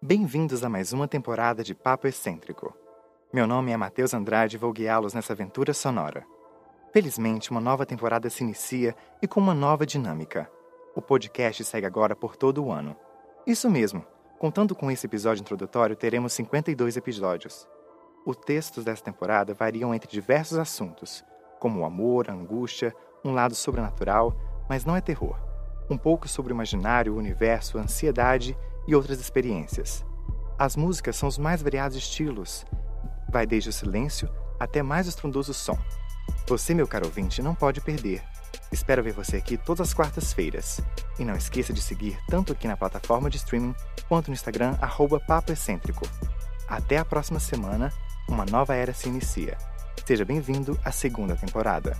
Bem-vindos a mais uma temporada de Papo Excêntrico. Meu nome é Matheus Andrade e vou guiá-los nessa aventura sonora. Felizmente, uma nova temporada se inicia e com uma nova dinâmica. O podcast segue agora por todo o ano. Isso mesmo, contando com esse episódio introdutório, teremos 52 episódios. Os textos dessa temporada variam entre diversos assuntos, como o amor, a angústia, um lado sobrenatural, mas não é terror. Um pouco sobre o imaginário, o universo, a ansiedade e outras experiências. As músicas são os mais variados estilos. Vai desde o silêncio até mais estrondoso som. Você, meu caro ouvinte, não pode perder. Espero ver você aqui todas as quartas-feiras. E não esqueça de seguir tanto aqui na plataforma de streaming quanto no Instagram, arroba Papo Excêntrico. Até a próxima semana, uma nova era se inicia. Seja bem-vindo à segunda temporada.